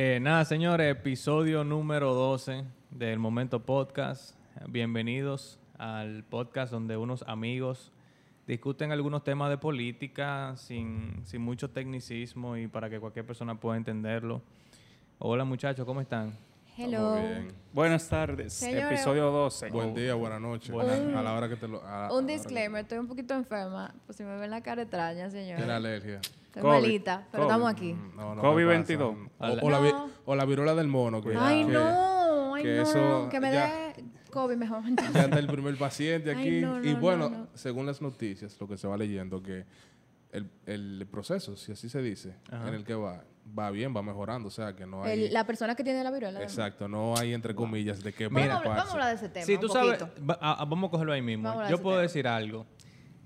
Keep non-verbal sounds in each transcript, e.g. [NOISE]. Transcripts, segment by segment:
Eh, nada, señores, episodio número 12 del Momento Podcast. Bienvenidos al podcast donde unos amigos discuten algunos temas de política sin, sin mucho tecnicismo y para que cualquier persona pueda entenderlo. Hola muchachos, ¿cómo están? Hello. Bien. Buenas tardes, Señores, episodio 12. Buen día, buenas noches. Un- a la hora que te lo. a- Un disclaimer, estoy un poquito enferma. Pues si me ven la cara extraña, señor. Tiene alergia. Estoy COVID. malita, pero COVID. estamos aquí. Mm, No, no COVID me pasa. 22. O, o la, vi- No. o la viruela del mono. Que, Ay, que no, ay, que no, eso que me dé COVID mejor. [LAUGHS] Ya está el primer paciente Ay, aquí. no, y no, bueno, no, no. según las noticias, lo que se va leyendo, que el, el proceso, si así se dice, Ajá. en el que va, va bien, va mejorando. O sea, que no hay. El- la persona que tiene la viruela. Exacto, no hay entre comillas de que Vamos, a hablar- preocuparse. vamos a hablar de ese tema. Sí, un tú sabes, poquito. va- a- a- vamos a cogerlo ahí mismo. Vamos Yo puedo tema. decir algo.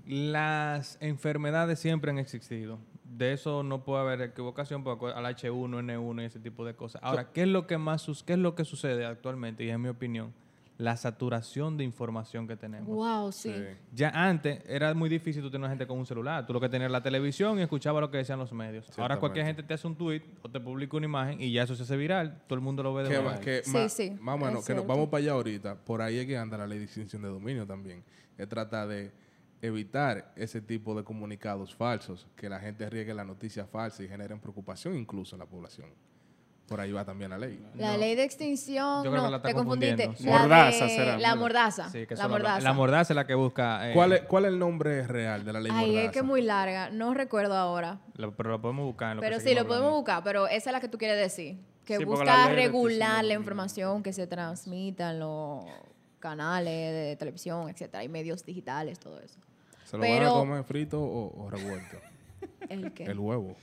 Las enfermedades siempre han existido. De eso no puede haber equivocación porque al H1, N1 y ese tipo de cosas. Ahora, ¿qué es lo que más qué es lo que sucede actualmente? Y en mi opinión, la saturación de información que tenemos. Wow, sí. Sí. Ya antes era muy difícil tú tener gente con un celular. Tú lo que tenías era la televisión y escuchaba lo que decían los medios. Ahora cualquier gente te hace un tweet o te publica una imagen y ya eso se hace viral. Todo el mundo lo ve de Que, vez. que Sí, ma- sí, más o menos, que nos vamos para allá ahorita. Por ahí es que anda la ley de extinción de dominio también. Es tratar de evitar ese tipo de comunicados falsos, que la gente riegue la noticia falsa y generen preocupación incluso en la población. Por ahí va también la ley. La No. ley de extinción. Yo creo que no, la está te confundiste. sí. Mordaza de- será, La mordaza. Sí, que la mordaza. La mordaza es la que busca. eh, ¿Cuál es, ¿Cuál es el nombre real de la ley Ay, Mordaza? es que es muy larga. No recuerdo ahora. pero lo podemos buscar. en lo que Pero sí, lo podemos hablando. buscar, pero esa es la que tú quieres decir. Que Sí, busca regular la información que se transmita en los canales de televisión, etcétera, y medios digitales, todo eso. ¿Se lo van a pero- comer frito o, o revuelto? [LAUGHS] ¿El qué? el huevo.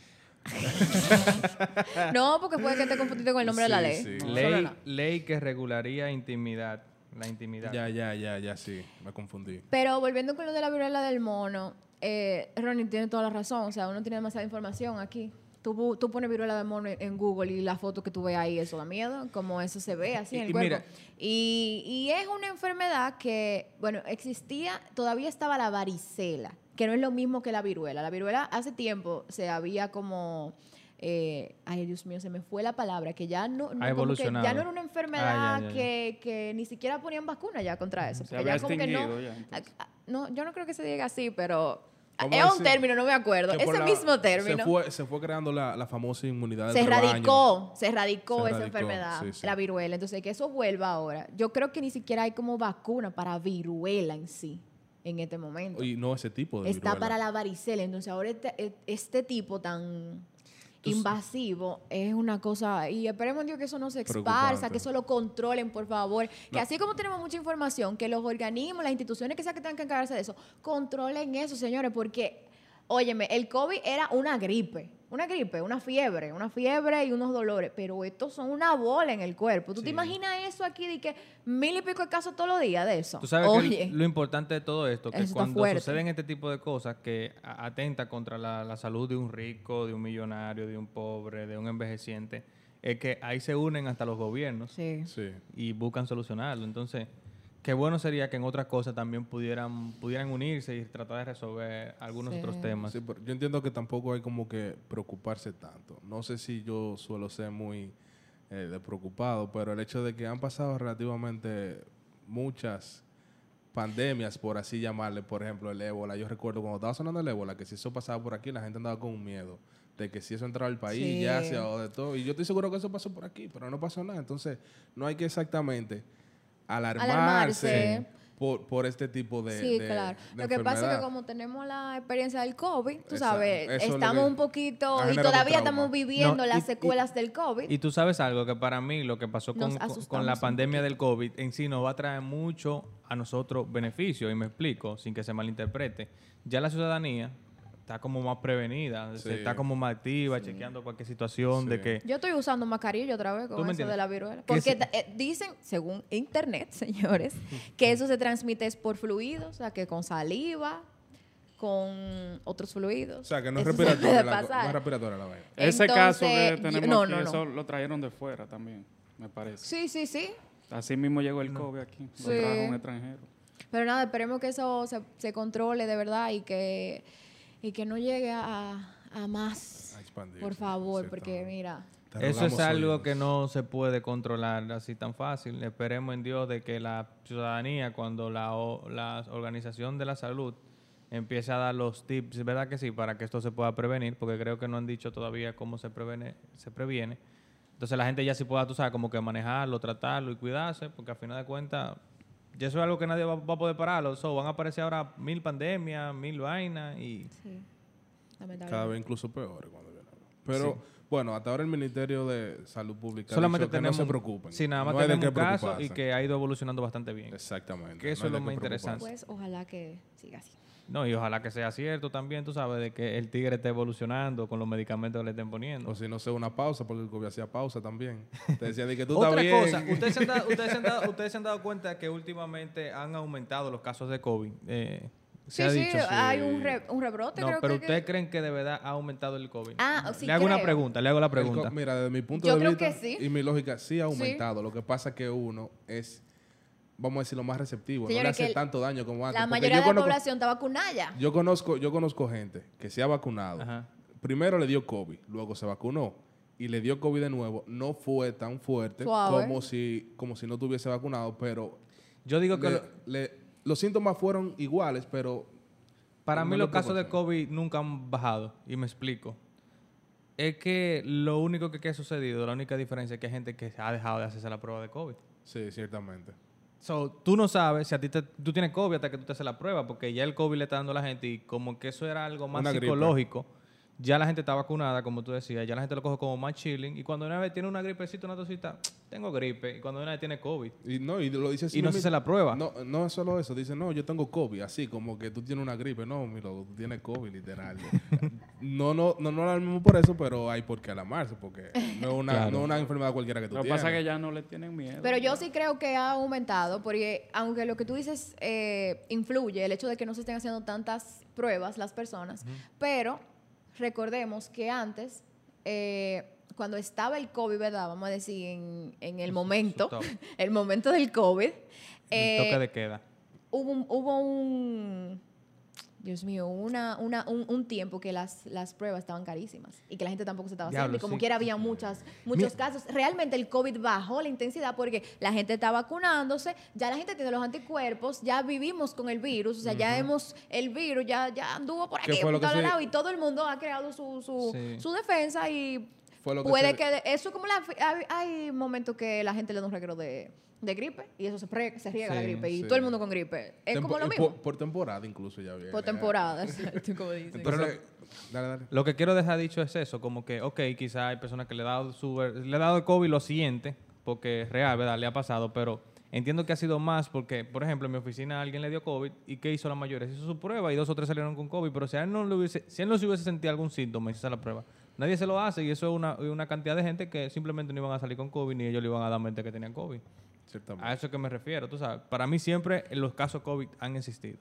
[LAUGHS] No, porque puede que te confundiste con el nombre de la ley. sí. Ley, no. ley que regularía intimidad. La intimidad. Ya, ya, ya, ya, sí. Me confundí. Pero volviendo con lo de la viruela del mono, eh, Ronnie tiene toda la razón. O sea, uno tiene demasiada información aquí. Tú, tú pones viruela del mono en Google y la foto que tú ves ahí, eso da miedo, como eso se ve así en el y cuerpo. mira- y, y es una enfermedad que, bueno, existía, todavía estaba la varicela, que no es lo mismo que la viruela. La viruela hace tiempo se había como... eh, ay, Dios mío, se me fue la palabra, que ya no, no- Ha como que evolucionado. ya no era una enfermedad Ah, ya, ya, ya. Que, que ni siquiera ponían vacuna ya contra eso. Se había ya como que no, yo no creo que se diga así, pero es un término, no me acuerdo. Ese la- mismo término. Se fue, se fue creando la, la famosa inmunidad Se erradicó, se erradicó esa enfermedad, sí, sí. la viruela. Entonces, que eso vuelva ahora. Yo creo que ni siquiera hay como vacuna para viruela en sí, en este momento. Y no ese tipo de Está viruela. para la varicela. Entonces, ahora este, este tipo tan invasivo es una cosa y esperemos Dios que eso no se esparza, que eso lo controlen por favor, que así como tenemos mucha información, que los organismos, las instituciones que sea que tengan que encargarse de eso, controlen eso, señores, porque óyeme, el COVID era una gripe, una gripe, una fiebre, una fiebre y unos dolores, pero estos son una bola en el cuerpo. ¿Tú te imaginas eso aquí de que mil y pico de casos todos los días de eso? Tú sabes Oye, que lo importante de todo esto, que cuando suceden este tipo de cosas que atenta contra la, la salud de un rico, de un millonario, de un pobre, de un envejeciente, es que ahí se unen hasta los gobiernos sí. Sí. y buscan solucionarlo. Entonces, qué bueno sería que en otras cosas también pudieran, pudieran unirse y tratar de resolver algunos Sí. otros temas. Sí, pero yo entiendo que tampoco hay como que preocuparse tanto. No sé si yo suelo ser muy eh, de preocupado, pero el hecho de que han pasado relativamente muchas pandemias, por así llamarle, por ejemplo, el ébola. Yo recuerdo cuando estaba sonando el ébola, que si eso pasaba por aquí, la gente andaba con un miedo de que si eso entraba al país, Sí. ya se o de todo. Y yo estoy seguro que eso pasó por aquí, pero no pasó nada. Entonces, no hay que exactamente alarmarse, Alarmarse. Por, por este tipo de Sí, de- claro. de Lo que pasa es que como tenemos la experiencia del COVID, tú Exacto. sabes, Eso estamos un poquito y todavía estamos viviendo No, las y- secuelas del COVID. Y tú sabes algo, que para mí lo que pasó con, con- la pandemia del COVID en sí nos va a traer mucho a nosotros beneficios, y me explico, sin que se malinterprete. Ya la ciudadanía está como más prevenida, se Sí. está como más activa, chequeando cualquier situación de Sí. que... Yo estoy usando mascarilla otra vez ¿Tú con eso de la viruela. Que Porque sí. ta- eh, dicen, según internet, [LAUGHS] señores, que eso se transmite es por fluidos, o sea, que con saliva, con otros fluidos. O sea, que no es se respiratoria, la, no es respiratoria la vaina. Ese caso que yo- tenemos no, aquí, no, no. eso lo trajeron de fuera también, me parece. Sí, sí, sí. Así mismo llegó el COVID aquí, lo Sí. trajo un extranjero. Pero nada, esperemos que eso se, se controle de verdad y que, y que no llegue a, a más. A Por favor, porque mira, Eso es algo que no se puede controlar así tan fácil. Esperemos en Dios de que la ciudadanía, cuando la, o- la Organización de la Salud empiece a dar los tips, ¿verdad que sí? Para que esto se pueda prevenir, porque creo que no han dicho todavía cómo se previene. Se previene. Entonces la gente ya sí pueda, tú sabes, como que manejarlo, tratarlo y cuidarse, porque al final de cuentas, ya eso es algo que nadie va, va a poder pararlo. So, van a aparecer ahora mil pandemias, mil vainas y... Sí. Lamentablemente. Cada vez incluso peor cuando viene. Pero bueno, hasta ahora el Ministerio de Salud Pública Solamente dicho que tenemos... no se preocupen. Sí, nada más no tenemos un caso y que ha ido evolucionando bastante bien. Exactamente. que eso no es lo más interesante. Pues ojalá que siga así. No, y ojalá que sea cierto también, tú sabes, de que el tigre esté evolucionando con los medicamentos que le estén poniendo. O si no sea una pausa, porque el COVID hacía pausa también. [LAUGHS] Te decía de que tú Otra estás bien. cosa, ¿ustedes se, han dado, ustedes, se han dado, [LAUGHS] ustedes se han dado cuenta que últimamente han aumentado los casos de COVID. Eh, se Sí, ha sí, dicho. hay un, re- un rebrote, No, creo pero que- ¿ustedes creen que de verdad ha aumentado el COVID? Ah, sí Le hago una pregunta, le hago la pregunta. mira, desde mi punto Yo de creo vista que sí. y mi lógica sí ha aumentado. Lo que pasa es que uno es, vamos a decir, lo más receptivo. no le hace tanto daño como antes. La mayoría yo de la conozco- población está vacunada ya. Yo conozco, yo conozco gente que se ha vacunado. Ajá. Primero le dio COVID, luego se vacunó y le dio COVID de nuevo. No fue tan fuerte Suave. como si, como si no tuviese vacunado, pero Yo digo que le- lo- le- los síntomas fueron iguales, pero para mí los casos de. COVID nunca han bajado. Y me explico. Es que lo único que, que ha sucedido, la única diferencia es que hay gente que ha dejado de hacerse la prueba de COVID. sí, ciertamente. So, tú no sabes si a ti te- tú tienes COVID hasta que tú te haces la prueba, porque ya el COVID le está dando a la gente y como que eso era algo más Una gripe. Ya la gente está vacunada, como tú decías, ya la gente lo coge como más chilling y cuando una vez tiene una gripecita, una tosita, [TSK] tengo gripe y cuando una vez tiene COVID Y no, y lo dice así y no se hace la prueba. No, no es solo eso. Dice, no, yo tengo COVID. Así como que tú tienes una gripe. No, mi loco, tú tienes COVID, literal. [LAUGHS] no, no, no, no lo mismo por eso, pero hay por qué alarmarse. Porque no es una, Claro. no es una enfermedad cualquiera que tú Lo que tienes. pasa es que ya no le tienen miedo. Pero yo sí creo que ha aumentado, porque aunque lo que tú dices eh, influye, el hecho de que no se estén haciendo tantas pruebas las personas, pero recordemos que antes, eh, cuando estaba el COVID, ¿verdad? Vamos a decir, en, en el momento, [LAUGHS] el momento del COVID, El eh, toque de queda. hubo un, hubo un Dios mío, una, una, un, un tiempo que las, las pruebas estaban carísimas y que la gente tampoco se estaba Diablo, haciendo y como sí. quiera había muchas, muchos Mi- casos. Realmente el COVID bajó la intensidad porque la gente está vacunándose, ya la gente tiene los anticuerpos, ya vivimos con el virus, o sea, ya hemos, el virus ya, ya anduvo por ¿Qué aquí, por que todos se- y todo el mundo ha creado su, su, Sí. su defensa y Fue lo que puede se- que, eso como la, hay, hay momentos que la gente le da un reguero de, de gripe y eso se, pre- se riega la Sí, gripe y sí. todo el mundo con gripe. Es Tempo- como lo mismo. Por, por temporada incluso ya viene. Por temporada, exacto, como dicen. Entonces, dale, dale. Lo que quiero dejar dicho es eso, como que, ok, quizá hay personas que le ha dado, su, le ha dado el COVID lo siguiente, porque es real, ¿verdad? Le ha pasado, pero entiendo que ha sido más porque, por ejemplo, en mi oficina alguien le dio COVID y ¿qué hizo la mayoría? Se hizo su prueba y dos o tres salieron con COVID, pero si a él no, le hubiese, si él no se hubiese sentido algún síntoma y se hace la prueba, nadie se lo hace y eso es una, una cantidad de gente que simplemente no iban a salir con COVID ni ellos le iban a dar mente que tenían COVID. Ciertamente. A eso es que me refiero, tú sabes. Para mí siempre los casos COVID han existido.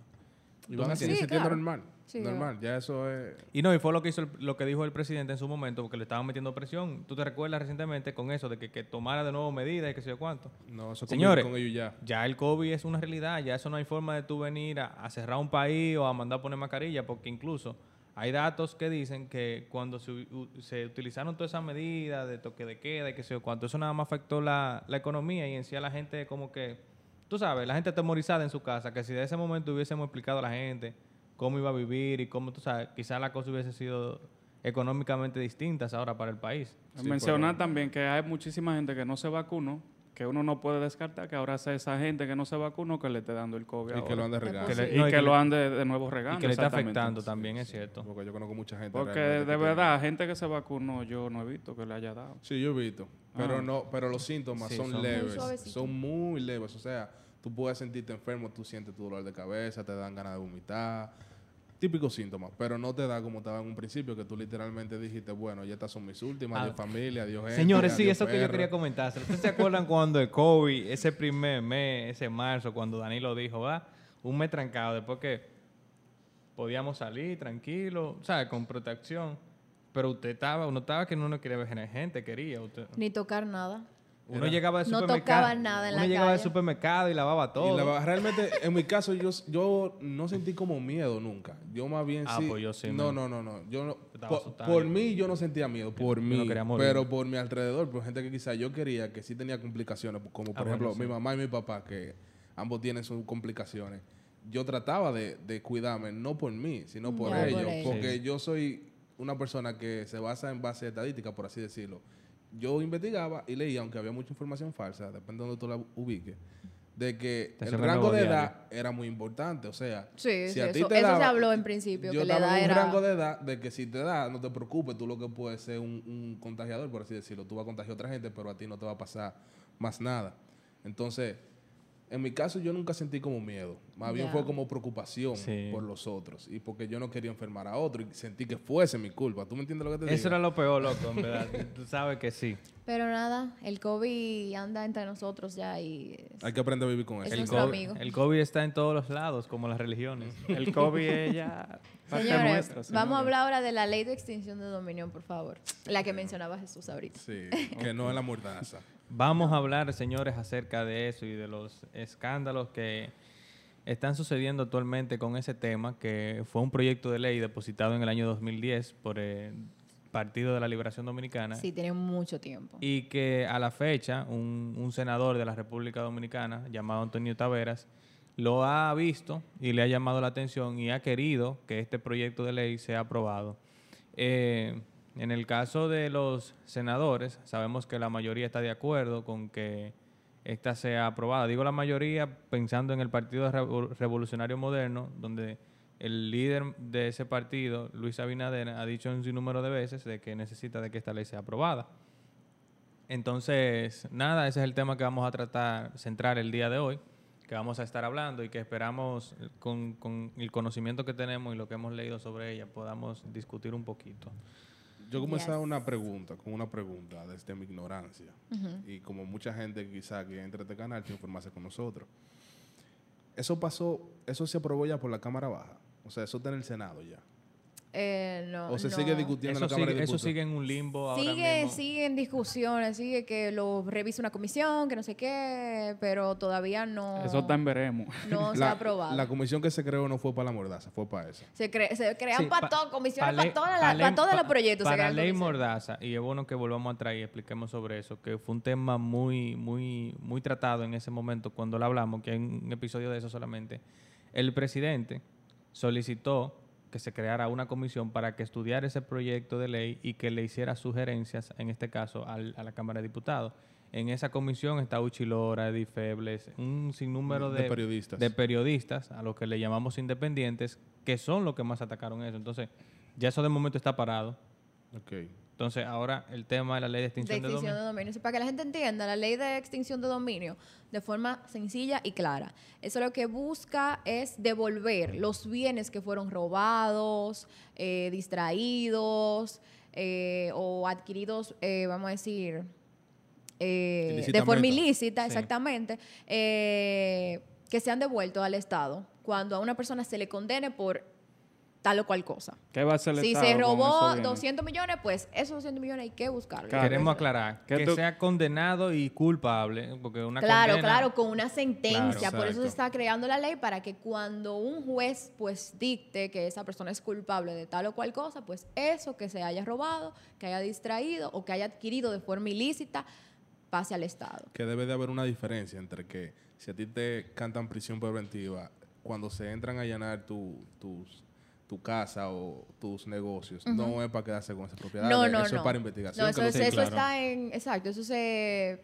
y van a Sí, seguir claro. normal. Sí, normal. Ya eso es. Y no, y fue lo que hizo el- lo que dijo el presidente en su momento, porque le estaban metiendo presión. ¿Tú te recuerdas recientemente con eso de que, que tomara de nuevo medidas y qué sé yo cuánto? No, eso Señores, con ellos ya. Ya el COVID es una realidad, ya eso no hay forma de tú venir a, a cerrar un país o a mandar a poner mascarilla, porque incluso hay datos que dicen que cuando se, se utilizaron todas esas medidas de toque de queda y qué sé yo eso nada más afectó la, economía y en sí a la gente como que, tú sabes, la gente atemorizada en su casa, que si de ese momento hubiésemos explicado a la gente cómo iba a vivir y cómo, tú sabes, quizás la cosa hubiese sido económicamente distintas ahora para el país. Mencionar también que hay muchísima gente que no se vacunó, que uno no puede descartar que ahora sea esa gente que no se vacunó que le esté dando el COVID. Y que ahora. lo han de regar. Que le- Y no, y que, que lo le- han de, de nuevo regando. y que le está afectando también, es cierto. Porque yo conozco mucha gente. Porque de que verdad, gente que se vacunó, yo no he visto que le haya dado. Sí, yo he visto. Pero Ah. no, pero los síntomas Sí, son, son- leves. Muy son muy leves. O sea, tú puedes sentirte enfermo, tú sientes tu dolor de cabeza, te dan ganas de vomitar. Típicos síntomas, pero no te da como estaba en un principio, que tú literalmente dijiste, bueno, ya estas son mis últimas, Ah. adiós familia, adiós gente. Señores, sí, eso que yo quería comentar. ¿Ustedes se acuerdan [LAUGHS] cuando el COVID, ese primer mes, ese marzo, cuando Danilo dijo, va, un mes trancado, después que podíamos salir tranquilo, ¿sabes? Con protección. Pero usted estaba, uno estaba que no no quería ver gente, quería. Usted, Ni tocar nada. Uno Era- llegaba al No supermercado. tocaba nada en uno la llegaba al calle. supermercado y lavaba todo. Y la- realmente, en mi caso, yo, yo no sentí como miedo nunca. Yo más bien Ah, sí. pues yo sí, No, no, no, no. Yo no por, por mí yo no sentía miedo, por yo mí. no quería morir. pero por mi alrededor, por gente que quizás yo quería que sí tenía complicaciones, como por Ah, ejemplo bueno, mi mamá y mi papá, que ambos tienen sus complicaciones. Yo trataba de, de cuidarme, no por mí, sino por por ellos. porque Sí. yo soy una persona que se basa en base estadística, por así decirlo. Yo investigaba y leía, aunque había mucha información falsa, depende de donde tú la ubiques, de que Te el rango de diario. edad era muy importante. O sea, Sí, si sí, a ti eso, te eso se daba- habló en principio, yo que la edad un era... rango de edad de que si te da, no te preocupes, tú lo que puedes ser un, un contagiador, por así decirlo. Tú vas a contagiar a otra gente, pero a ti no te va a pasar más nada. Entonces, en mi caso yo nunca sentí como miedo. Más bien fue como preocupación Sí. por los otros. Y porque yo no quería enfermar a otro y sentí que fuese mi culpa. ¿Tú me entiendes lo que te digo? Eso era lo peor, loco, en verdad. [LAUGHS] Tú sabes que sí. Pero nada, el COVID anda entre nosotros ya y... Hay que aprender a vivir con eso. El nuestro COVID, amigo. el COVID está en todos los lados, como las religiones. [LAUGHS] El COVID es ya Señores, nuestra. vamos a hablar ahora de la ley de extinción de dominio, por favor. La que mencionaba Jesús ahorita. Sí, que no es la mordaza. Vamos a hablar, señores, acerca de eso y de los escándalos que están sucediendo actualmente con ese tema, que fue un proyecto de ley depositado en el año 2010 por el Partido de la Liberación Dominicana Sí, tiene mucho tiempo. y que a la fecha un, un senador de la República Dominicana llamado Antonio Taveras lo ha visto y le ha llamado la atención y ha querido que este proyecto de ley sea aprobado. Eh, en el caso de los senadores, sabemos que la mayoría está de acuerdo con que esta sea aprobada. Digo la mayoría pensando en el Partido Revo- Revolucionario Moderno, donde el líder de ese partido, Luis Abinader, ha dicho un sinnúmero de veces de que necesita de que esta ley sea aprobada. Entonces, nada, ese es el tema que vamos a tratar, centrar el día de hoy, que vamos a estar hablando y que esperamos eh, con, con el conocimiento que tenemos y lo que hemos leído sobre ella podamos discutir un poquito. Yo comencé Yes. una pregunta, con una pregunta desde mi ignorancia. Y como mucha gente quizá que entra a este canal quiere informarse con nosotros. Eso pasó, eso se aprobó ya por la Cámara Baja. O sea, eso está en el Senado ya. Eh, no, O se no. sigue discutiendo Eso en la Cámara sigue, de eso sigue en un limbo ahora Sigue, mismo. sigue en discusiones, sigue que lo revise una comisión, que no sé qué, pero todavía no, Eso está en veremos. no se la, ha aprobado. la comisión que se creó no fue para la mordaza, fue para esa. se, cre- se crean Sí, para pa- todo, comisiones pa para todas pa las ley- para todos los proyectos. Para crean ley. Mordaza, y es bueno que volvamos a traer y expliquemos sobre eso, que fue un tema muy, muy, muy tratado en ese momento cuando lo hablamos, que hay un episodio de eso solamente. El presidente solicitó que se creara una comisión para que estudiara ese proyecto de ley y que le hiciera sugerencias, en este caso, al- a la Cámara de Diputados. En esa comisión está Uchilora, Edith Febles, un sinnúmero De de, periodistas. de periodistas, a los que le llamamos independientes, que son los que más atacaron eso. Entonces, ya eso de momento está parado. Ok. Entonces, ahora el tema de la ley de extinción de, extinción de dominio. dominio. Sí, para que la gente entienda, la ley de extinción de dominio de forma sencilla y clara. Eso lo que busca es devolver los bienes que fueron robados, eh, distraídos eh, o adquiridos, eh, vamos a decir, de forma ilícita, Sí. exactamente, que sean devueltos al Estado cuando a una persona se le condene por tal o cual cosa. ¿Qué va a hacer el Si Estado se robó esos bienes? 200 millones, pues esos 200 millones hay que buscarlos. Claro. Queremos aclarar ¿Qué que tú- sea condenado y culpable, porque una Claro, condena- claro, con una sentencia. Claro, Por eso se está creando la ley para que cuando un juez pues dicte que esa persona es culpable de tal o cual cosa, pues eso que se haya robado, que haya distraído o que haya adquirido de forma ilícita pase al Estado. Que debe de haber una diferencia entre que si a ti te cantan prisión preventiva, cuando se entran a allanar tu, tus, tu casa o tus negocios, no es para quedarse con esa propiedad. No, no, eso no. es para investigación. No, eso, es- eso claro. está en... Exacto, eso se,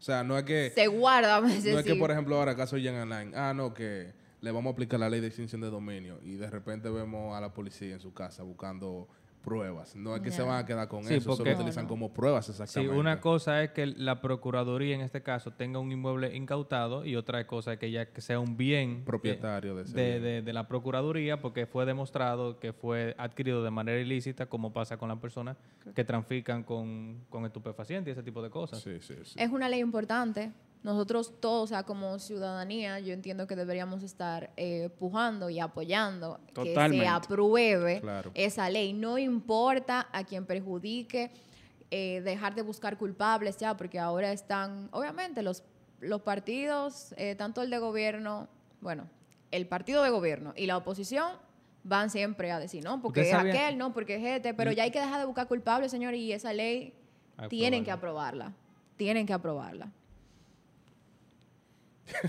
O sea, no es que... se guarda, No es que, por ejemplo, ahora caso Jan Online, ah, no, que le vamos a aplicar la ley de extinción de dominio y de repente vemos a la policía en su casa buscando pruebas. No es que se van a quedar con Sí, eso, solo porque- utilizan No, no. como pruebas Sí, exactamente. una cosa es que la Procuraduría en este caso tenga un inmueble incautado y otra cosa es que ya que sea un bien Propietario de ese de, bien. de- de la Procuraduría porque fue demostrado que fue adquirido de manera ilícita como pasa con las personas que trafican con, con estupefacientes y ese tipo de cosas. Sí, sí, sí. Es una ley importante. Nosotros todos, o sea, como ciudadanía, yo entiendo que deberíamos estar eh, pujando y apoyando que se apruebe Claro. esa ley. No importa a quien perjudique, eh, dejar de buscar culpables ya, porque ahora están, obviamente, los, los partidos, eh, tanto el de gobierno, bueno, el partido de gobierno y la oposición van siempre a decir, no, porque ¿Usted es aquel, no, porque es este, pero ya hay que dejar de buscar culpables, señor, y esa ley tienen que aprobarla, tienen que aprobarla.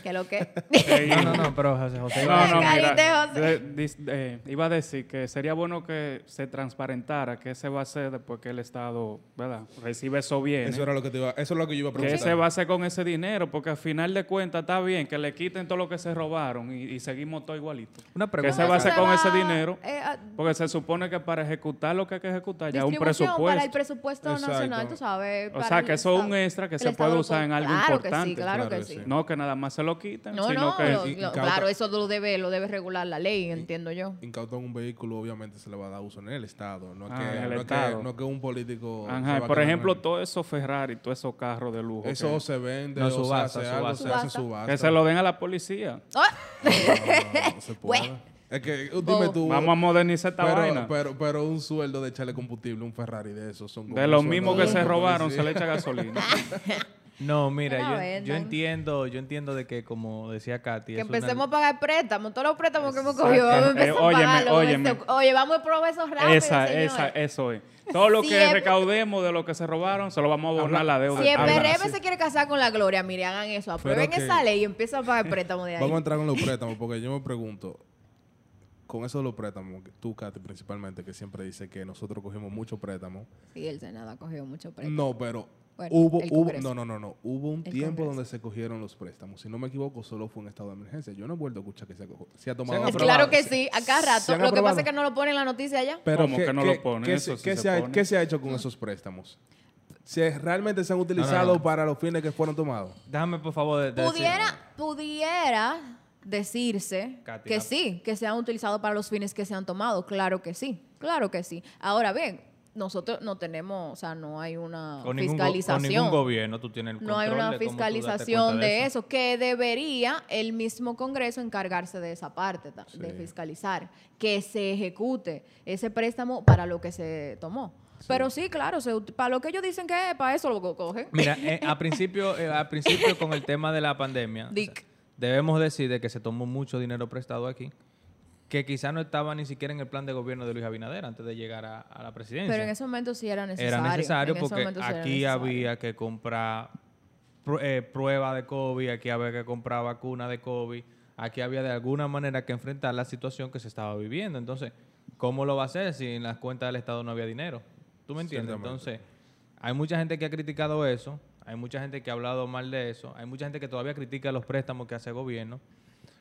¿Qué lo que? [LAUGHS] [LAUGHS] No, no, no, pero José José. No, no, mira, José. de- dis- eh, iba a decir que sería bueno que se transparentara qué se va a hacer después que el Estado, ¿verdad? Recibe eso bien. Eso era lo que te iba, eso es lo que yo iba a ¿Qué preguntar. se va a hacer con ese dinero? Porque al final de cuentas está bien que le quiten todo lo que se robaron y, y seguimos todo igualito. Una ¿Qué pregunta. se va a hacer con ese dinero? eh, a- Porque se supone que para ejecutar lo que hay que ejecutar ya es un presupuesto. para el presupuesto Exacto. nacional, tú sabes. O sea, que eso es un extra que El se puede usar en algo claro importante. Que sí, claro, Claro que sí. No que nada más se lo quiten, No, sino no, que... lo- y- lo- incauta- claro, eso lo debe, lo debe regular la ley, entiendo yo. Incautan un vehículo, obviamente se le va a dar uso en el Estado. No, Ah, que, el no, Estado. Que, no que un político. Ajá, por ejemplo, todos esos Ferrari, todos esos carros de lujo. Eso que, se vende, No, o se subasta, hace algo, subasta. se hace Subasta. que se lo den a la policía. ¡Ah! No, no, no se [LAUGHS] puede. Es que, Bobo. dime tú. Vamos a modernizar esta pero, vaina. Pero, pero un sueldo de echarle combustible, un Ferrari de esos son de mismos de que se robaron, policía. se le echa gasolina. [LAUGHS] No, mira, yo, entiendo, yo entiendo de que como decía Katy, Que una- empecemos a pagar préstamos, todos los préstamos que hemos cogido, vamos a Eh, empezar a óyeme, óyeme. Oye, vamos a probar esos rápidos, esa, señores. esa, eso es. Todo lo que Siempre- recaudemos de lo que se robaron, se lo vamos a a la deuda. Si el sí. se quiere casar con la gloria, mire, hagan eso, aprueben que- esa ley y empiezan a pagar préstamos de ahí. Vamos a entrar con los préstamos, porque yo me pregunto, con eso de los préstamos, tú, Katy, principalmente, que siempre dice que nosotros cogimos muchos préstamos. Sí, el Senado ha cogido mucho préstamo. No, pero Bueno, hubo, el hubo, Congreso. no, no, no, no, hubo un El tiempo Congreso. donde se cogieron los préstamos. Si no me equivoco, solo fue un estado de emergencia. Yo no he vuelto a escuchar que se ha, se tomado. aprobado. claro que sí, a cada Se rato. Lo que pasa es que no lo ponen en la noticia allá. Pero ¿Cómo ¿qué- que no qué- lo ponen? ¿qué, Eso se- sí qué se se ha, qué se ha hecho con esos préstamos? ¿Se realmente se han utilizado no. para los fines que fueron tomados? Déjame por favor de- de decir- Pudiera, pudiera decirse Katy, que sí, que se han utilizado para los fines que se han tomado. Claro que sí, claro que sí. Ahora bien, nosotros no tenemos, o sea, no hay una con ningún, con fiscalización. ningún gobierno tú tienes el no hay una de fiscalización de, eso. que debería el mismo Congreso encargarse de esa parte, de fiscalizar, que se ejecute ese préstamo para lo que se tomó. Pero sí, claro, se para lo que ellos dicen que es, para eso lo co- cogen. Mira, eh, [LAUGHS] a principio, eh, a principio con el tema de la pandemia, Dick. o sea, debemos decir de que se tomó mucho dinero prestado aquí, que quizá no estaba ni siquiera en el plan de gobierno de Luis Abinader antes de llegar a, a la presidencia. Pero en ese momento sí era necesario. Era necesario En ese porque momento sí era aquí necesario. había que comprar eh, prueba de COVID, aquí había que comprar vacuna de COVID, aquí había de alguna manera que enfrentar la situación que se estaba viviendo. Entonces, ¿cómo lo va a hacer si en las cuentas del Estado no había dinero? ¿Tú me entiendes? Entonces, hay mucha gente que ha criticado eso, hay mucha gente que ha hablado mal de eso, hay mucha gente que todavía critica los préstamos que hace el gobierno.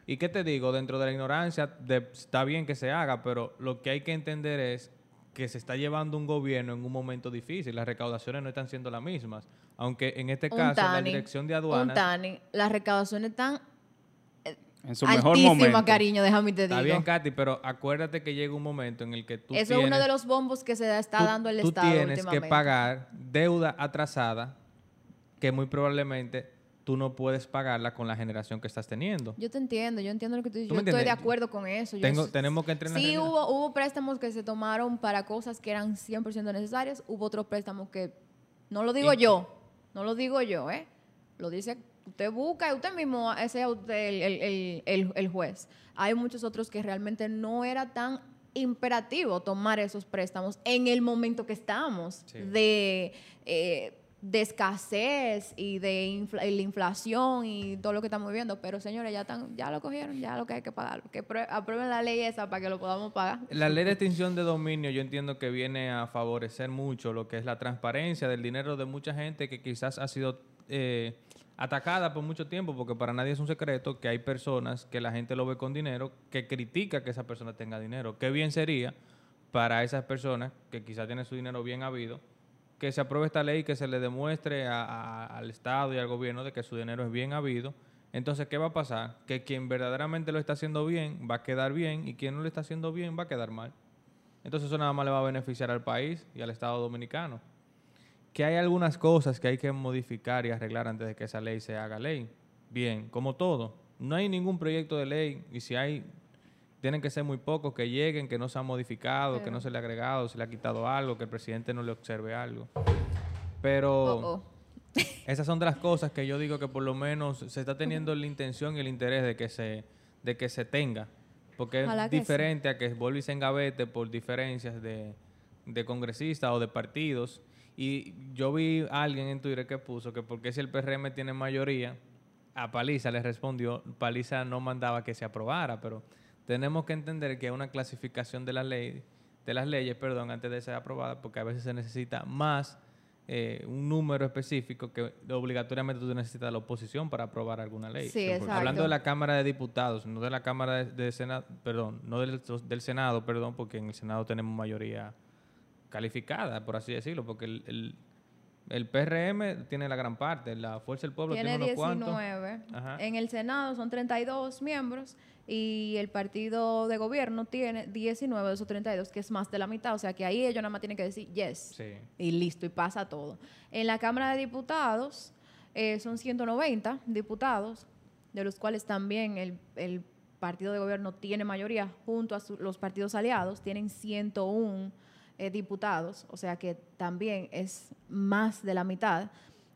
¿Y qué te digo? Dentro de la ignorancia, de- está bien que se haga, pero lo que hay que entender es que se está llevando un gobierno en un momento difícil. Las recaudaciones no están siendo las mismas. Aunque en este Un caso la dirección de Un aduanas... Tani, las recaudaciones están En su mejor momento. cariño, déjame te Está digo. bien, Katy, pero acuérdate que llega un momento en el que tú Eso tienes, es uno de los bombos que se está tú- dando el tú Estado tienes que pagar deuda atrasada que muy probablemente tú no puedes pagarla con la generación que estás teniendo. Yo te entiendo, yo entiendo lo que tú dices. ¿Tú Yo estoy de acuerdo con eso. Tengo- tenemos que entrar en la Sí, hubo, hubo préstamos que se tomaron para cosas que eran 100% necesarias. Hubo otros préstamos que, no lo digo Y- yo, no lo digo yo, ¿eh? Lo dice, usted busca usted mismo, ese es el- el- el- el juez. Hay muchos otros que realmente no era tan imperativo tomar esos préstamos en el momento que estamos Sí. de, eh, de escasez y de infla- y la inflación y todo lo que estamos viviendo. Pero señores, ya están, ya lo cogieron, ya lo que hay que pagar. Que prue- aprueben la ley esa para que lo podamos pagar. La ley de extinción de dominio yo entiendo que viene a favorecer mucho lo que es la transparencia del dinero de mucha gente que quizás ha sido eh, atacada por mucho tiempo, porque para nadie es un secreto que hay personas que la gente lo ve con dinero, que critica que esa persona tenga dinero. Qué bien sería para esas personas que quizás tienen su dinero bien habido, que se apruebe esta ley que se le demuestre al Estado y al gobierno de que su dinero es bien habido. Entonces, ¿qué va a pasar? Que quien verdaderamente lo está haciendo bien va a quedar bien y quien no lo está haciendo bien va a quedar mal. Entonces eso nada más le va a beneficiar al país y al Estado dominicano. Que hay algunas cosas que hay que modificar y arreglar antes de que esa ley se haga ley. Bien, como todo. No hay ningún proyecto de ley y si hay, tienen que ser muy pocos que lleguen, que no se han modificado, que no se le ha agregado, se le ha quitado algo, que el presidente no le observe algo. Pero Oh, oh. [LAUGHS] esas son de las cosas que yo digo que por lo menos se está teniendo la intención y el interés de que se, de que se tenga. Porque Ojalá es que sí. diferente a que vuelva y se engavete por diferencias de, de congresistas o de partidos. Y yo vi a alguien en Twitter que puso que porque si el PRM tiene mayoría, a Paliza le respondió, Paliza no mandaba que se aprobara, pero tenemos que entender que una clasificación de la ley, de las leyes, perdón, antes de ser aprobada, porque a veces se necesita más eh, un número específico que obligatoriamente tú necesitas la oposición para aprobar alguna ley. Sí, exacto. Hablando de la Cámara de Diputados, no de la Cámara de, de Senado, perdón, no del, del Senado, perdón, porque en el Senado tenemos mayoría calificada, por así decirlo, porque el, el, el PRM tiene la gran parte, la Fuerza del Pueblo tiene, Tiene unos cuantos. 19. Ajá. En el Senado son 32 miembros y el partido de gobierno tiene 19 de esos 32, que es más de la mitad. O sea que ahí ellos nada más tienen que decir yes. Sí. Y listo, y pasa todo. En la Cámara de Diputados eh, son 190 diputados, de los cuales también el, el partido de gobierno tiene mayoría junto a su- los partidos aliados, tienen 101 eh, diputados, o sea que también es más de la mitad.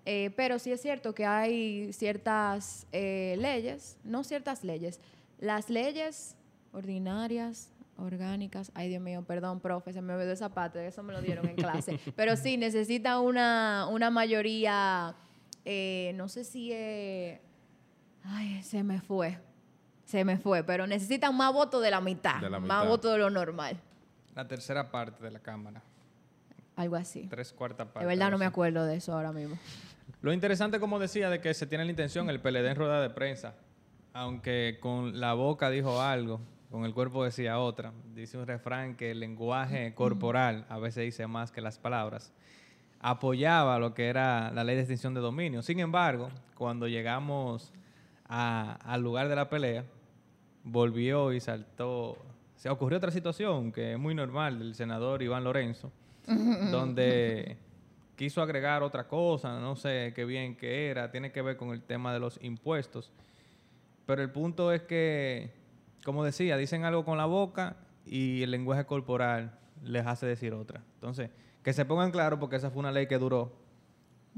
Eh, pero sí es cierto que hay ciertas eh, leyes, no ciertas leyes, las leyes ordinarias, orgánicas, ay Dios mío, perdón, profe, se me olvidó esa parte, eso me lo dieron en clase, [LAUGHS] pero sí, necesita una, una mayoría, no sé si ay, se me fue, se me fue, pero necesitan más votos de la mitad, De la más mitad. votos de lo normal, La tercera parte de la Cámara, algo así. tres cuartas partes. De verdad no me acuerdo de eso ahora mismo. [LAUGHS] Lo interesante, como decía, de que se tiene la intención, el PLD en rueda de prensa, aunque con la boca dijo algo, con el cuerpo decía otra. Dice un refrán que el lenguaje corporal a veces dice más que las palabras. Apoyaba lo que era la ley de extinción de dominio. Sin embargo, cuando llegamos a- al lugar de la pelea, volvió y saltó. Se ocurrió otra situación que es muy normal del senador Iván Lorenzo, [LAUGHS] donde quiso agregar otra cosa, no sé qué bien que era, tiene que ver con el tema de los impuestos. Pero el punto es que, como decía, dicen algo con la boca y el lenguaje corporal les hace decir otra. Entonces, que se pongan claro porque esa fue una ley que duró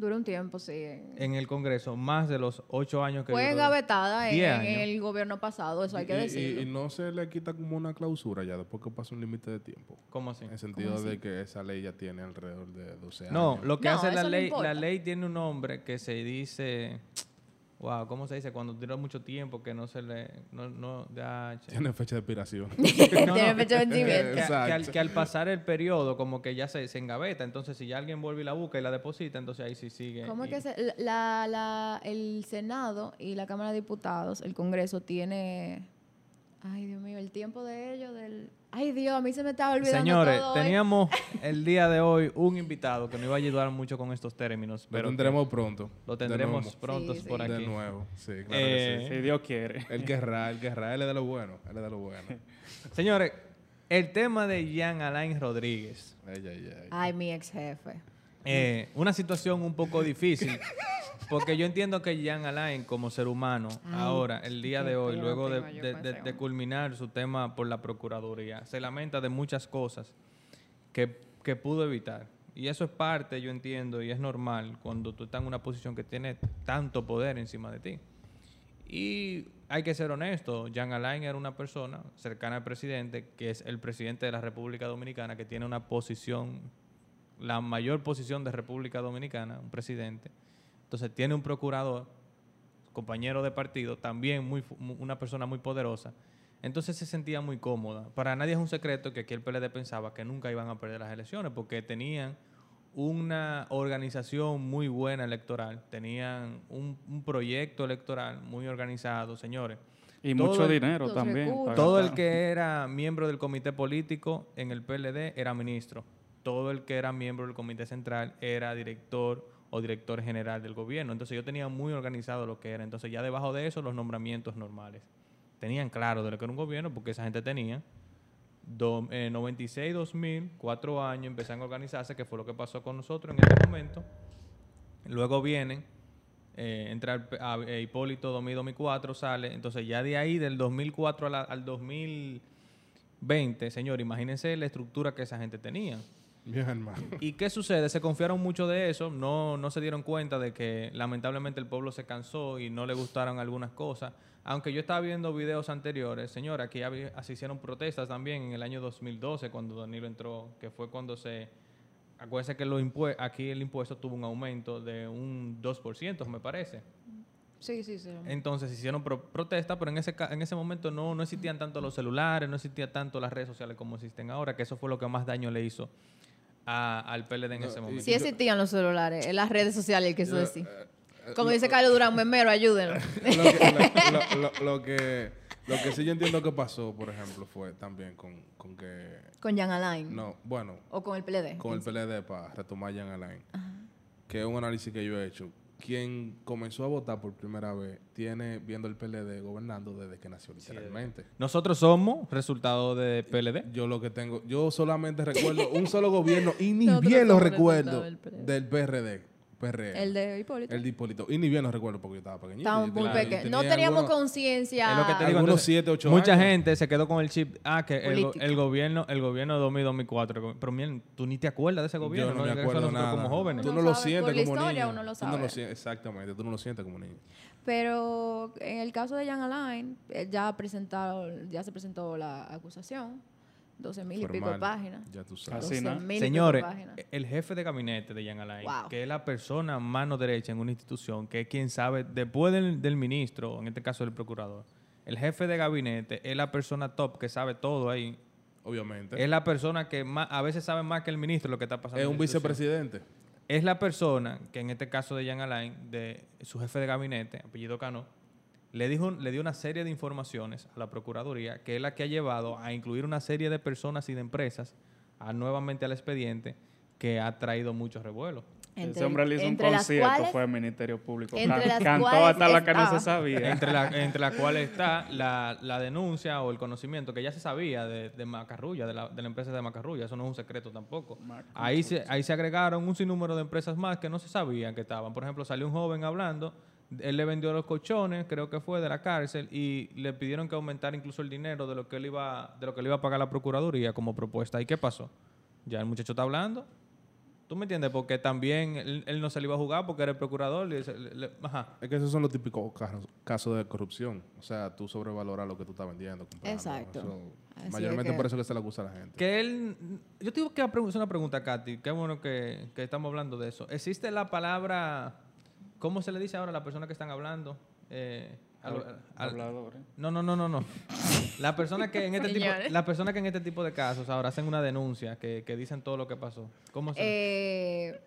Duró un tiempo, sí. en- el Congreso más de los ocho años que Fue engavetada en, en el gobierno pasado, eso hay que Y- y- decirlo. Y, no se le quita como una clausura ya después que pasa un límite de tiempo. ¿Cómo así? En el sentido así? de que esa ley ya tiene alrededor de 12 No, años. lo que No, hace la no ley, importa. la ley tiene un nombre que se dice, wow, ¿cómo se dice? Cuando dura mucho tiempo que no se le, no, no, ya. Tiene fecha de expiración. [LAUGHS] No, Tiene fecha de vencimiento. que, que al, Exacto. que al pasar el periodo como que ya se, se engaveta, entonces si ya alguien vuelve y la busca y la deposita, entonces ahí sí sigue. ¿Cómo es que se- la, la- el Senado y la Cámara de Diputados, el Congreso, tiene... Ay, Dios mío, el tiempo de ellos, del... Ay, Dios, a mí se me estaba olvidando Señores, todo hoy. teníamos [LAUGHS] el día de hoy un invitado que nos iba a ayudar mucho con estos términos, Lo pero tendremos pronto. lo tendremos pronto Sí, sí. por aquí. De nuevo. Sí, claro Eh, que sí. Si Dios quiere. Él querrá, él querrá. Él es de lo bueno. Él es de lo bueno. [LAUGHS] Señores, el tema de Jean Alain Rodríguez. Ay, ay, ay. Ay, mi ex jefe. Eh, una situación un poco difícil, [LAUGHS] porque yo entiendo que Jean Alain, como ser humano, Ay, ahora, el día de hoy, luego de, culminar su tema por la Procuraduría, se lamenta de muchas cosas que, que pudo evitar. Y eso es parte, yo entiendo, y es normal cuando tú estás en una posición que tiene tanto poder encima de ti. Y hay que ser honesto, Jean Alain era una persona cercana al presidente, que es el presidente de la República Dominicana, que tiene una posición, la mayor posición de República Dominicana, un presidente. Entonces tiene un procurador, compañero de partido, también muy, una persona muy poderosa. Entonces se sentía muy cómoda. Para nadie es un secreto que aquí el PLD pensaba que nunca iban a perder las elecciones porque tenían una organización muy buena electoral, tenían un, un proyecto electoral muy organizado, señores. Y Todo mucho el- dinero Los también. Todo el que era miembro del comité político en el PLD era ministro. Todo el que era miembro del comité central era director o director general del gobierno. Entonces yo tenía muy organizado lo que era. Entonces ya debajo de eso los nombramientos normales. Tenían claro de lo que era un gobierno porque esa gente tenía do- eh, 96, 2000, cuatro años, empezaron a organizarse, que fue lo que pasó con nosotros en este momento. Luego vienen, eh, entra eh, Hipólito 2000, 2004, sale. Entonces ya de ahí, del 2004 a la- al 2020, señor, imagínense la estructura que esa gente tenía. Bien, hermano. ¿Y qué sucede? Se confiaron mucho de eso, no, no se dieron cuenta de que lamentablemente el pueblo se cansó y no le gustaron algunas cosas. Aunque yo estaba viendo videos anteriores, señora, aquí había- se hicieron protestas también en el año 2012 cuando Danilo entró, que fue cuando se... Acuérdense que los impue- aquí el impuesto tuvo un aumento de un 2%, me parece. Sí, sí, sí. Entonces se hicieron pro- protestas, pero en ese, ca- en ese momento no, no existían tanto los celulares, no existían tanto las redes sociales como existen ahora, que eso fue lo que más daño le hizo a- al PLD en No, ese momento. Sí existían los celulares, en las redes sociales, que eso eh, eh, Como dice Carlos Durán, memero, ayúdenlo. [LAUGHS] lo que, lo- lo- lo- lo que, lo que sí yo entiendo que pasó, por ejemplo, fue también con, con que... con Jan Alain. No, bueno, O con el PLD. con el PLD para retomar Jan Alain, que es un análisis que yo he hecho. Quien comenzó a votar por primera vez tiene viendo el PLD gobernando desde que nació literalmente. Nosotros somos resultado de PLD. Yo lo que tengo, yo solamente recuerdo un solo gobierno y ni Nosotros bien lo recuerdo resultado del PRD. del PRD. El de Hipólito. El de Hipólito. Y ni bien lo recuerdo porque yo estaba pequeñito. Estábamos muy pequeños. tenía No teníamos conciencia. Es lo que te digo. Algunos entonces, siete, ocho Mucha años. gente se quedó con el chip. Ah, que el, go- el gobierno el gobierno de 2000, 2004. Pero miren, tú ni te acuerdas de ese gobierno. Yo no me acuerdo nada. como jóvenes. Tú no lo sientes como historia niño. uno lo Tú no sabe. lo sientes, exactamente. Tú no lo sientes como niño. Pero en el caso de Jan Alain, eh, ya, presentaron, ya se presentó la acusación. 12 mil y pico de páginas. Ya tú sabes. Así, 12 ¿no? mil y pico de Señores, páginas. el jefe de gabinete de Jan Alain, Wow. que es la persona mano derecha en una institución, que es quien sabe, después del, del ministro, en este caso del procurador, el jefe de gabinete es la persona top que sabe todo ahí. Obviamente. Es la persona que más, a veces sabe más que el ministro lo que está pasando. Es un vicepresidente. Es la persona que en este caso de Jan Alain, de su jefe de gabinete, apellido Cano, le, dijo, le dio una serie de informaciones a la Procuraduría, que es la que ha llevado a incluir una serie de personas y de empresas a, nuevamente al expediente, que ha traído muchos revuelos. Ese hombre le hizo un entre las concierto, cuales- fue al Ministerio Público. entre Cantó cuales hasta la que no se sabía. entre, la, entre las cuales está la, la denuncia o el conocimiento que ya se sabía de, de Macarrulla, de la, de la empresa de Macarrulla, eso no es un secreto tampoco. Ahí se, ahí se agregaron un sinnúmero de empresas más que no se sabían que estaban. Por ejemplo, salió un joven hablando, él le vendió los colchones, creo que fue de la cárcel, y le pidieron que aumentara incluso el dinero de lo que él iba, de lo que le iba a pagar la Procuraduría como propuesta. ¿Y qué pasó? Ya el muchacho está hablando. ¿Tú me entiendes? Porque también él, él no se le iba a jugar porque era el procurador. le- le- ajá. Es que esos son los típicos casos, casos de corrupción. O sea, tú sobrevaloras lo que tú estás vendiendo. comprando. Exacto. Eso- mayormente que- por eso que se le acusa a la gente. Que él. Yo tengo que hacer una pregunta, Katy. Qué bueno que, que estamos hablando de eso. ¿Existe la palabra. ¿Cómo se le dice ahora a la persona que están hablando? Eh, al- al- no, no, no, no, no. [LAUGHS] La persona que en este tipo, la persona que en este tipo de casos ahora hacen una denuncia que, que dicen todo lo que pasó. ¿Cómo se Eh,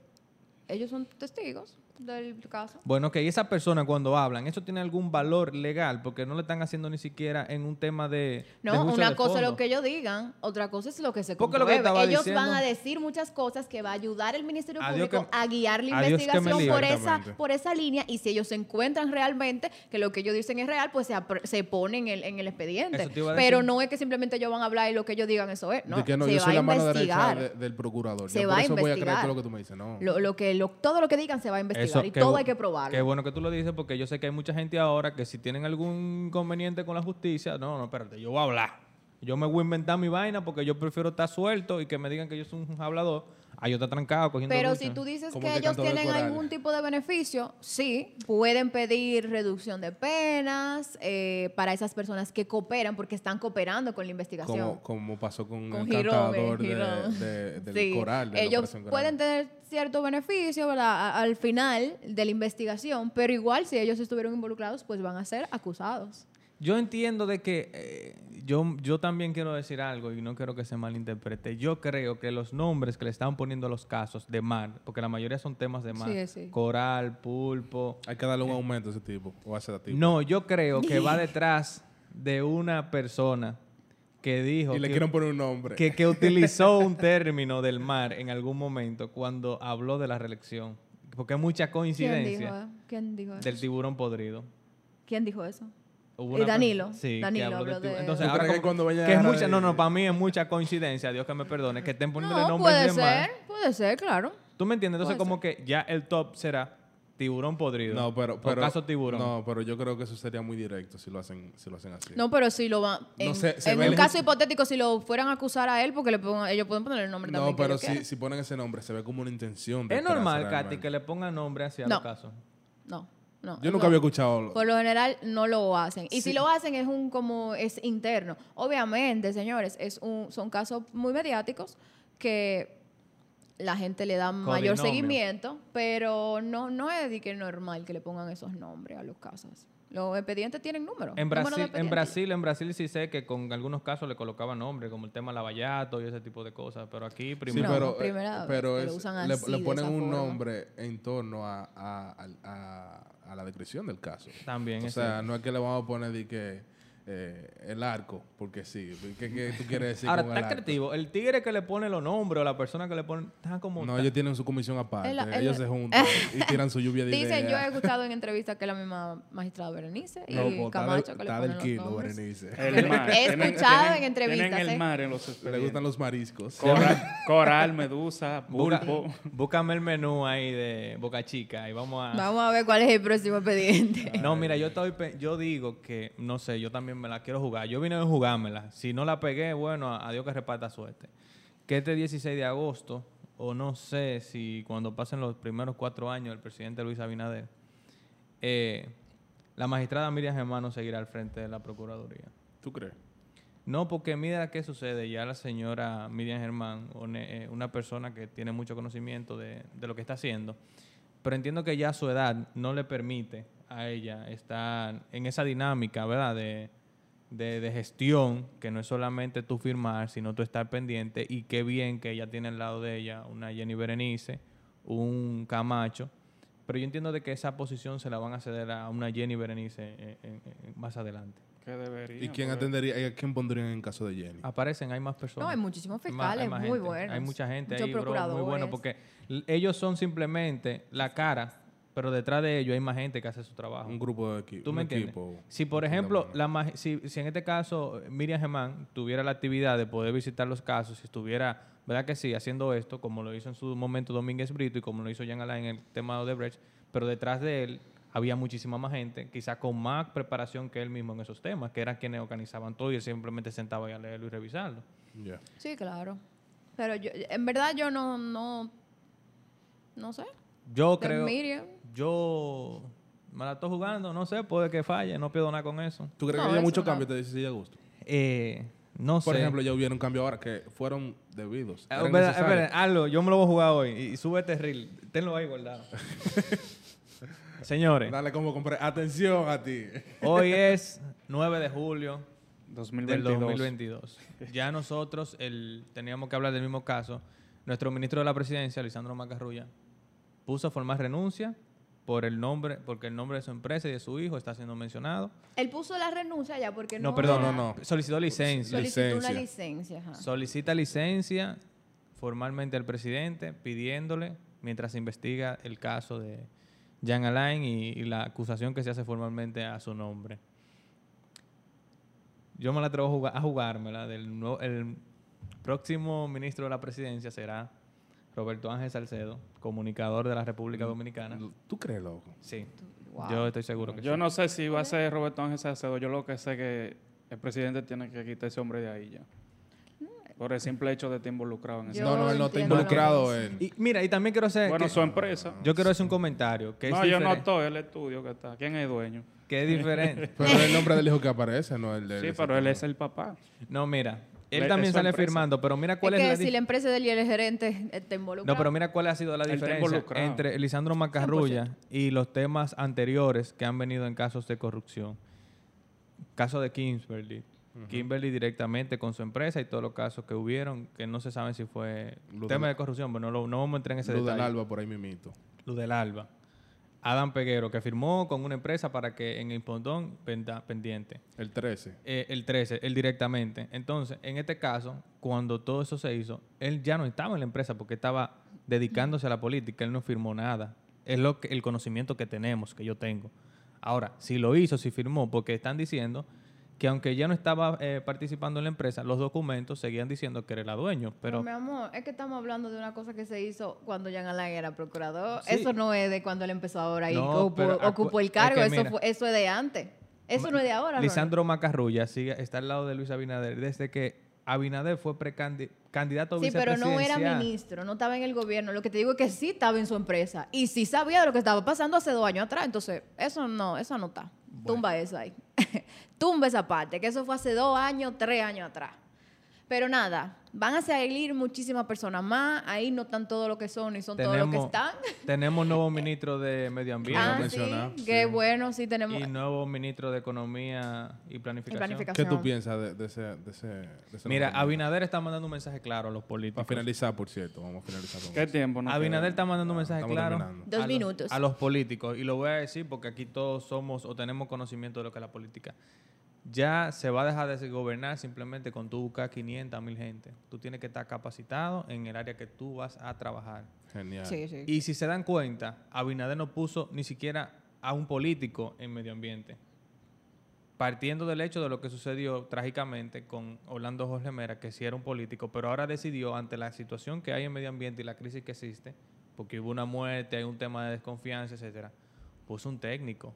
ellos son testigos del caso. Bueno, que esa persona cuando hablan, ¿eso tiene algún valor legal? Porque no le están haciendo ni siquiera en un tema de. No, una de cosa es lo que ellos digan, otra cosa es lo que se Porque lo que compruebe. ellos diciendo- van a decir muchas cosas que va a ayudar el Ministerio Público que- a guiar la investigación por esa, por esa línea y si ellos se encuentran realmente que lo que ellos dicen es real, pues se, se pone en el, en el expediente. Eso Pero no es que simplemente ellos van a hablar y lo que ellos digan eso es. No, de que no, se yo va soy a la mano derecha investigar. de- del procurador. Se Yo va por a eso voy a creer investigar. todo lo que tú me dices. No. Lo, lo que, lo- todo lo que digan se va a investigar Eso, y todo hay que probarlo. Qué bueno que tú lo dices porque yo sé que hay mucha gente ahora que si tienen algún inconveniente con la justicia, no, no, espérate, yo voy a hablar. Yo me voy a inventar mi vaina porque yo prefiero estar suelto y que me digan que yo soy un hablador. Ah, yo está trancado cogiendo Pero lucha. si tú dices que ellos tienen algún tipo de beneficio, sí, pueden pedir reducción de penas eh, para esas personas que cooperan porque están cooperando con la investigación. como, como pasó con, Con el Girón, cantador eh, de- de- del Sí, coral. de la ellos pueden tener cierto beneficio al final de la investigación, pero igual si ellos estuvieron involucrados, pues van a ser acusados. Yo entiendo de que eh, yo, yo también quiero decir algo y no quiero que se malinterprete. Yo creo que los nombres que le están poniendo a los casos de mar, porque la mayoría son temas de mar, Sí, sí. coral, pulpo. Hay que darle un aumento a ese tipo. O a ese tipo. No, yo creo que va detrás de una persona que dijo y le que, quieren poner un nombre. que, que [LAUGHS] utilizó un término del mar en algún momento cuando habló de la reelección. Porque hay mucha ¿Quién dijo, coincidencia ¿Quién dijo eso? del tiburón podrido. ¿Quién dijo eso? Hubo Y una- Danilo. Sí, que Danilo tiburón. de- Entonces, ¿Tú ahora que cuando vayan a que es mucha, de- no, no, para mí es mucha coincidencia, Dios que me perdone, que estén poniendo No, nombres puede de ser, puede ser, claro. ¿Tú me entiendes? Entonces, Puede como que ya el top será tiburón podrido. No, pero, pero caso tiburón. No, pero yo creo que eso sería muy directo si lo hacen, si lo hacen así. No, pero si lo van. En, sé, se en ve un el caso hipotético, si lo fueran a acusar a él, porque le pongan- ellos pueden poner el nombre No, también. que pero si, si ponen ese nombre, se ve como una intención. es normal, Katy, que le pongan nombre hacia No. los casos. No, no. Yo no. nunca había escuchado. Por lo general no lo hacen. Y Sí. si lo hacen es un como es interno. Obviamente, señores, es un, son casos muy mediáticos que la gente le da mayor seguimiento, pero no, no es de que normal que le pongan esos nombres a los casos. Los expedientes tienen números. En número Brasil, en. Brasil, en Brasil sí sé que con algunos casos le colocaban nombre, como el tema lavallato y ese tipo de cosas, pero aquí primero... Pero, primera vez lo usan le, así, le de ponen un forma. nombre en torno a, a, a- a- a la descripción del caso. También O sea, no es que le vamos a poner de que eh, el arco, porque sí. ¿Qué, qué tú quieres decir Ahora, con está creativo. El tigre que le pone los nombres o la persona que le pone... Está como... No, ellos tienen su comisión aparte. Ellos se juntan [LAUGHS] y tiran su lluvia de Dicen, yo he ideas. escuchado en entrevistas que la misma magistrada Berenice y No, pues, está Camacho del- que le está ponen del kilo, nombres. Berenice. El mar. He escuchado tienen- en entrevistas, Tienen el ¿eh? mar en los Le gustan los mariscos. Coral, [LAUGHS] coral, medusa, pulpo. búscame el menú ahí de Boca Chica y vamos a... Vamos a ver cuál es el próximo expediente. No, mira, yo estoy yo digo que, no sé, yo también me la quiero jugar. Yo vine a jugármela. Si no la pegué, bueno, a, a Dios que reparta suerte. Que este 16 de agosto, o no sé si cuando pasen los primeros cuatro años del presidente Luis Abinader, eh, la magistrada Miriam Germano seguirá al frente de la Procuraduría. ¿Tú crees? No, porque mira qué sucede. Ya la señora Miriam Germán, una, eh, una persona que tiene mucho conocimiento de, de lo que está haciendo, pero entiendo que ya su edad no le permite a ella estar en esa dinámica, ¿verdad? De, de, de gestión, que no es solamente tú firmar, sino tú estar pendiente. Y qué bien que ella tiene al lado de ella una Jenny Berenice, un Camacho. Pero yo entiendo de que esa posición se la van a ceder a una Jenny Berenice eh, eh, eh, más adelante. Que debería. ¿Y quién porque- atendería? y a quién pondrían en caso de Jenny? Aparecen, hay más personas. No, hay muchísimos Hay más- hay fiscales más muy gente. buenos. Hay mucha gente muchos ahí, bro, muy bueno, porque ellos son simplemente la cara, pero detrás de ellos hay más gente que hace su trabajo. Un grupo de equipo. ¿Tú me entiendes? equipo Si, por ejemplo, la si, si en este caso eh, Miriam Germán tuviera la actividad de poder visitar los casos, si estuviera, ¿verdad que sí?, haciendo esto, como lo hizo en su momento Domínguez Brito y como lo hizo Jean Alain en el tema de Odebrecht, pero detrás de él había muchísima más gente, quizás con más preparación que él mismo en esos temas, que eran quienes organizaban todo y él simplemente sentaba ahí a leerlo y revisarlo. Sí, claro. Pero yo, en verdad yo no, no, no sé. Yo De creo... Miriam. Yo me la estoy jugando, no sé, puede que falle, no pierdo nada con eso. ¿Tú crees No, que haya eso mucho no. cambio este 16 de agosto? Eh, no Por sé. ejemplo, ya hubiera un cambio ahora que fueron debidos. Eh, eran espera, necesarios. espera, hazlo, yo me lo voy a jugar hoy y, y sube este reel, tenlo ahí guardado. [LAUGHS] Señores, Dale como compré. Atención a ti. hoy [LAUGHS] es 9 de julio del 2022. 2022. Ya nosotros el, teníamos que hablar del mismo caso. Nuestro ministro de la presidencia, Lisandro Macarrulla, puso a formar renuncia por el nombre, porque el nombre de su empresa y de su hijo está siendo mencionado. Él puso la renuncia ya porque no. No, perdón, era- no, no. Solicitó licencia. Solicitó una Licencia. ajá. Solicita licencia formalmente al presidente pidiéndole, mientras se investiga el caso de Jean Alain y, y la acusación que se hace formalmente a su nombre. Yo me la atrevo a, jugar, a jugármela. Del nuevo- el próximo ministro de la presidencia será Roberto Ángel Salcedo, comunicador de la República Dominicana. ¿Tú crees, loco? Sí, Wow. yo estoy seguro que Yo sí. no sé si va a ser Roberto Ángel Salcedo. Yo lo que sé que el presidente tiene que quitar ese hombre de ahí ya. Por el simple hecho de estar involucrado en eso. No, no, él no está involucrado en... Y mira, y también quiero hacer... Bueno, que- su empresa. yo quiero hacer un comentario. Que no, es yo no estoy, el estudio que está. ¿Quién es el dueño? Que es diferente. [LAUGHS] Pero es el nombre del hijo que aparece, no el de... Sí, pero él es el papá. No, mira, él también sale empresa. firmando, pero mira cuál es es, que la si la empresa de él y el gerente está involucrado. No, pero mira cuál ha sido la diferencia entre Lisandro Macarrulla y los temas anteriores que han venido en casos de corrupción. Caso de Kimberly. Kimberly directamente con su empresa y todos los casos que hubieron, que no se sabe si fue Luz tema de corrupción, pero no, lo- no vamos a entrar en ese Luz del detalle. Alba por ahí mimito. Luz del Alba. Adam Peguero, que firmó con una empresa para que en el Pondón penda- pendiente. El 13. Eh, el 13, él directamente. Entonces, en este caso, cuando todo eso se hizo, él ya no estaba en la empresa porque estaba dedicándose a la política, él no firmó nada. Es lo que, el conocimiento que tenemos, que yo tengo. Ahora, si lo hizo, si firmó, porque están diciendo que aunque ya no estaba eh, participando en la empresa, los documentos seguían diciendo que era la dueño. Pero, Pero mi amor, es que estamos hablando de una cosa que se hizo cuando Jean Alain era procurador. Sí. Eso no es de cuando él empezó ahora y No, ocupó, pero acu- ocupó el es cargo. que eso, fue- eso es de antes. Eso no es de ahora. Ronald. Lisandro Macarrulla sigue, está al lado de Luis Abinader desde que Abinader fue precandi- candidato a Sí, pero no era ministro, no estaba en el gobierno. Lo que te digo es que sí estaba en su empresa y sí sabía de lo que estaba pasando hace dos años atrás. Entonces, eso no, eso no está. Tumba eso ahí. [LAUGHS] Tumba esa parte, que eso fue hace dos años, tres años atrás. Pero nada, van a salir muchísimas personas más. Ahí no están todos lo que son, ni son todos los que están. tenemos nuevo [LAUGHS] ministro de Medio Ambiente Ah, mencionar, sí, sí. qué bueno, sí tenemos. y nuevo ministro de Economía y Planificación. planificación. ¿Qué tú piensas de, de ese, de ese, de ese Mira? Abinader está mandando un mensaje claro a los Para políticos. finalizar, por cierto, vamos a finalizar con ¿Qué eso. tiempo? No Abinader queda? está mandando un mensaje estamos claro terminando. Dos a los- minutos. a los políticos. Y lo voy a decir porque aquí todos somos o tenemos conocimiento de lo que es la política. Ya se va a dejar de gobernar simplemente con tú buscar 500 mil gente. Tú tienes que estar capacitado en el área que tú vas a trabajar. Genial. Sí, sí. Y si se dan cuenta, Abinader no puso ni siquiera a un político en medio ambiente. Partiendo del hecho de lo que sucedió trágicamente con Orlando Jorge Mera, que sí era un político, pero ahora decidió, ante la situación que hay en medio ambiente y la crisis que existe, porque hubo una muerte, hay un tema de desconfianza, etcétera, puso un técnico,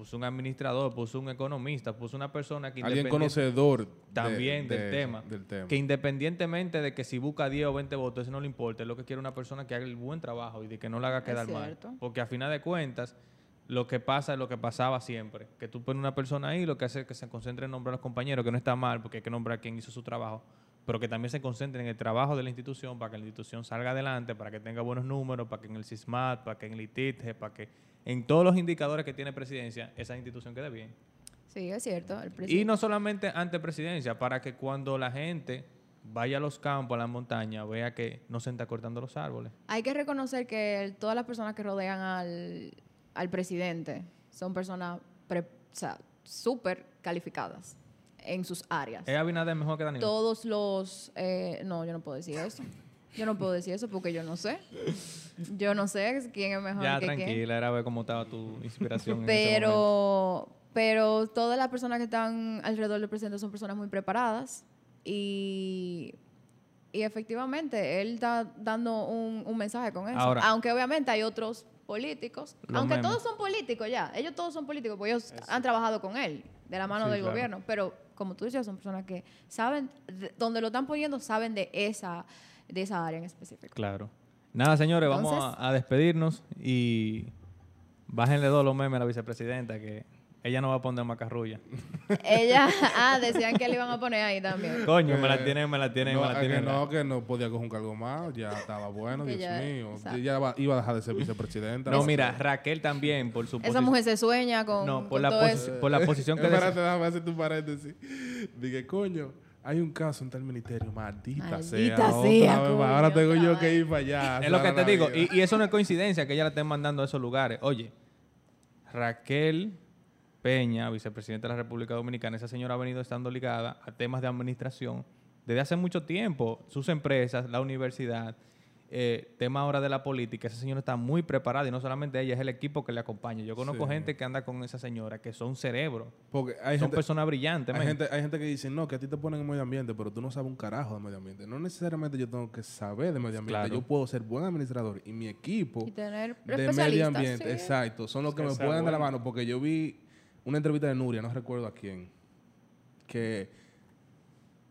puso un administrador, puso un economista, puso una persona que Alguien conocedor también de del, tema, del tema. Que independientemente de que si busca 10 o 20 votos, eso no le importa. Es lo que quiere una persona que haga el buen trabajo y de que no la haga quedar mal. cierto. Porque a final de cuentas, lo que pasa es lo que pasaba siempre. Que tú pones una persona ahí, lo que hace es que se concentre en nombrar a los compañeros, que no está mal, porque hay que nombrar a quien hizo su trabajo. Pero que también se concentre en el trabajo de la institución para que la institución salga adelante, para que tenga buenos números, para que en el CISMAT, para que en el ITITGE, para que en todos los indicadores que tiene presidencia, esa institución quede bien. Sí, es cierto. El Y no solamente ante presidencia, para que cuando la gente vaya a los campos, a las montañas, vea que no se está cortando los árboles. Hay que reconocer que el- todas las personas que rodean al, al presidente son personas pre- o sea, súper calificadas en sus áreas. ¿Es Abinader mejor que Danilo? Todos los... eh, no, yo no puedo decir eso. Yo no puedo decir eso porque yo no sé. Yo no sé quién es mejor ya, que quién. tranquila, era ver cómo estaba tu inspiración. en ese momento. Pero, pero todas las personas que están alrededor del presidente son personas muy preparadas y, y efectivamente él está dando un, un mensaje con eso. Ahora- aunque obviamente hay otros políticos, aunque memes. todos son políticos ya, ellos todos son políticos, porque ellos han trabajado con él de la mano Sí, del claro. gobierno, pero como tú decías, son personas que saben, de- donde lo están poniendo, saben de esa, de esa área en específico. Claro. Nada, señores, vamos a, a despedirnos y bájenle dos los memes a la vicepresidenta, que ella no va a poner macarrulla. [LAUGHS] Ella, ah, decían que le iban a poner ahí también. Coño, me la Eh, tienen, me la tienen, no, me la que tienen. no, que no podía coger un cargo más, ya estaba bueno, Que Dios ya- mío. exacto. Ya iba a dejar de ser vicepresidenta. No, mira, Raquel también, por su Esa mujer se sueña con, No, por con la, todo posi- eso. por la posición que... des- Espérate, déjame hacer tu paréntesis. Dije, coño, hay un caso en tal ministerio, maldita, Maldita sea. sea, otra vez más. coño, ahora tengo yo que ir para allá. Es lo que te digo. Y, y eso no es coincidencia que ella la esté mandando a esos lugares. Oye, Raquel Peña, vicepresidenta de la República Dominicana, esa señora ha venido estando ligada a temas de administración desde hace mucho tiempo. Sus empresas, la universidad, eh, tema ahora de la política. Esa señora está muy preparada y no solamente ella, es el equipo que le acompaña. Yo conozco Sí. gente que anda con esa señora que son cerebros. Porque hay son gente, personas brillantes. hay, gente, hay gente que dice, no, que a ti te ponen en medio ambiente, pero tú no sabes un carajo de medio ambiente. No necesariamente yo tengo que saber de medio ambiente. Claro. Yo puedo ser buen administrador y mi equipo Y tener de medio ambiente, sí. exacto, son los que Que me pueden dar la bueno. mano. Porque yo vi una entrevista de Nuria, no recuerdo a quién, que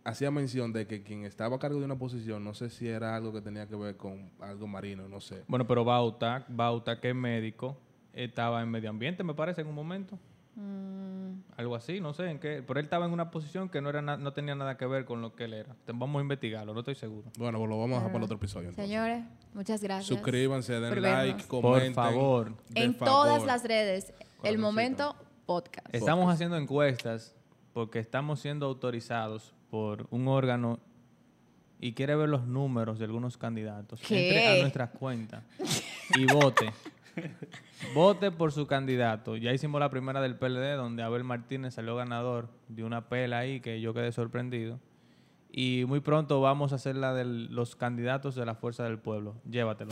hacía mención de que quien estaba a cargo de una posición, no sé si era algo que tenía que ver con algo marino, no sé. Bueno, pero Bauta, Bauta, que es médico, estaba en medio ambiente, me parece, en un momento. Mm, Algo así, no sé en qué. Pero él estaba en una posición que no era na- no tenía nada que ver con lo que él era. Vamos a investigarlo, no estoy seguro. Bueno, pues lo vamos a dejar para el otro episodio. entonces. Señores, muchas gracias. Suscríbanse, den por like, vernos. comenten. Por favor. En favor. todas las redes, el momento podcast. Estamos haciendo encuestas porque estamos siendo autorizados por un órgano y quiere ver los números de algunos candidatos. ¿Qué? Entre a nuestras cuentas y vote. vote por su candidato. Ya hicimos la primera del PLD donde Abel Martínez salió ganador de una pela ahí que yo quedé sorprendido. Y muy pronto vamos a hacer la de los candidatos de la Fuerza del Pueblo. Llévatelo.